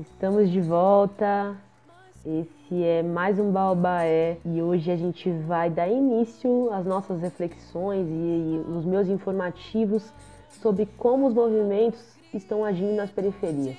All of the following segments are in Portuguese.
Estamos de volta. Esse é mais um Baobaé e hoje a gente vai dar início às nossas reflexões e, e os meus informativos sobre como os movimentos estão agindo nas periferias.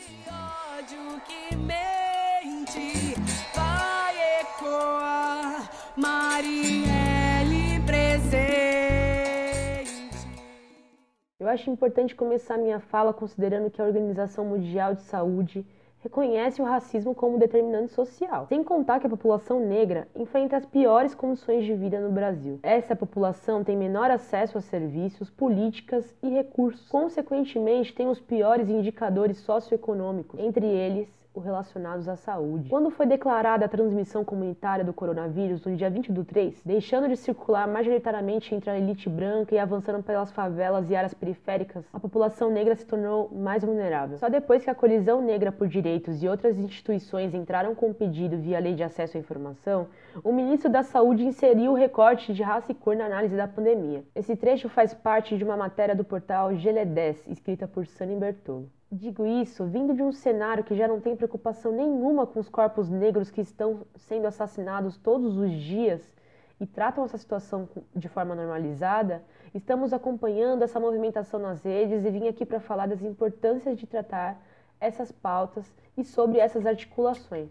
Eu acho importante começar minha fala considerando que a Organização Mundial de Saúde reconhece o racismo como determinante social, sem contar que a população negra enfrenta as piores condições de vida no Brasil. Essa população tem menor acesso a serviços, políticas e recursos, consequentemente, tem os piores indicadores socioeconômicos, entre eles relacionados à saúde. Quando foi declarada a transmissão comunitária do coronavírus no dia 20 do 3, deixando de circular majoritariamente entre a elite branca e avançando pelas favelas e áreas periféricas, a população negra se tornou mais vulnerável. Só depois que a Colisão Negra por Direitos e outras instituições entraram com o pedido via Lei de Acesso à Informação, o ministro da Saúde inseriu o recorte de raça e cor na análise da pandemia. Esse trecho faz parte de uma matéria do portal Geledés, escrita por Sunny Bertolo. Digo isso vindo de um cenário que já não tem preocupação nenhuma com os corpos negros que estão sendo assassinados todos os dias e tratam essa situação de forma normalizada, estamos acompanhando essa movimentação nas redes e vim aqui para falar das importâncias de tratar essas pautas e sobre essas articulações.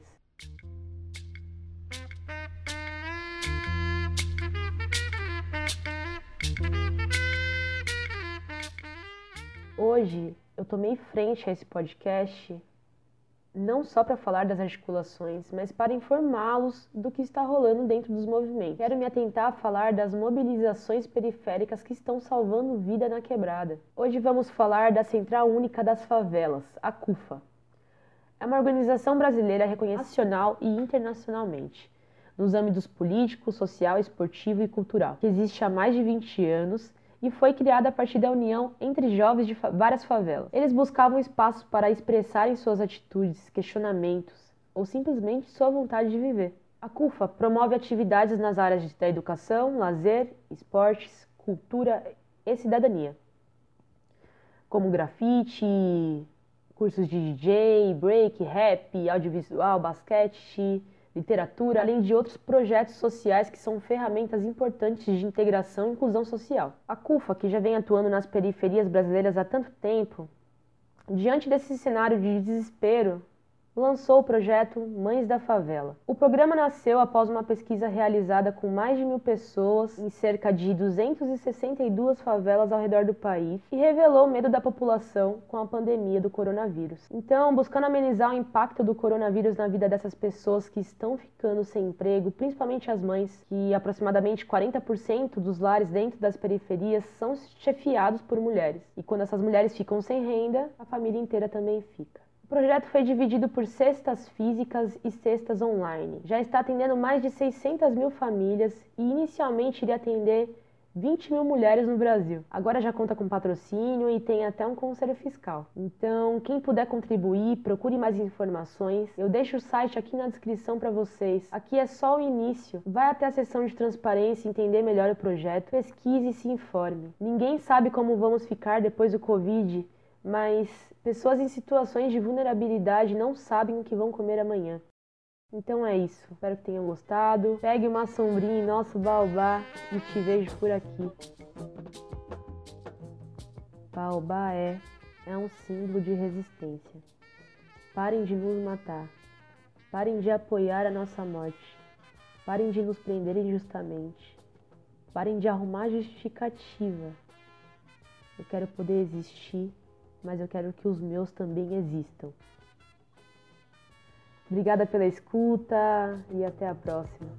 Hoje eu tomei frente a esse podcast não só para falar das articulações, mas para informá-los do que está rolando dentro dos movimentos. Quero me atentar a falar das mobilizações periféricas que estão salvando vida na quebrada. Hoje vamos falar da Central Única das Favelas, a CUFA. É uma organização brasileira reconhecida nacional e internacionalmente, nos âmbitos político, social, esportivo e cultural, que existe há mais de 20 anos e foi criada a partir da união entre jovens de várias favelas. Eles buscavam espaços para expressarem suas atitudes, questionamentos ou simplesmente sua vontade de viver. A CUFA promove atividades nas áreas da educação, lazer, esportes, cultura e cidadania, como grafite, cursos de DJ, break, rap, audiovisual, basquete, literatura, além de outros projetos sociais que são ferramentas importantes de integração e inclusão social. A CUFA, que já vem atuando nas periferias brasileiras há tanto tempo, diante desse cenário de desespero, lançou o projeto Mães da Favela. O programa nasceu após uma pesquisa realizada com mais de mil pessoas em cerca de 262 favelas ao redor do país e revelou o medo da população com a pandemia do coronavírus. Então, buscando amenizar o impacto do coronavírus na vida dessas pessoas que estão ficando sem emprego, principalmente as mães, que aproximadamente 40% dos lares dentro das periferias são chefiados por mulheres. E quando essas mulheres ficam sem renda, a família inteira também fica. O projeto foi dividido por cestas físicas e cestas online. Já está atendendo mais de 600 mil famílias e inicialmente iria atender 20 mil mulheres no Brasil. Agora já conta com patrocínio e tem até um conselho fiscal. Então, quem puder contribuir, procure mais informações. Eu deixo o site aqui na descrição para vocês. Aqui é só o início. Vai até a seção de transparência entender melhor o projeto. Pesquise e se informe. Ninguém sabe como vamos ficar depois do Covid mas pessoas em situações de vulnerabilidade não sabem o que vão comer amanhã. Então é isso. Espero que tenham gostado. Pegue uma sombrinha em nosso baobá e te vejo por aqui. Baobá é, é um símbolo de resistência. Parem de nos matar. Parem de apoiar a nossa morte. Parem de nos prender injustamente. Parem de arrumar justificativa. Eu quero poder existir mas eu quero que os meus também existam. Obrigada pela escuta e até a próxima.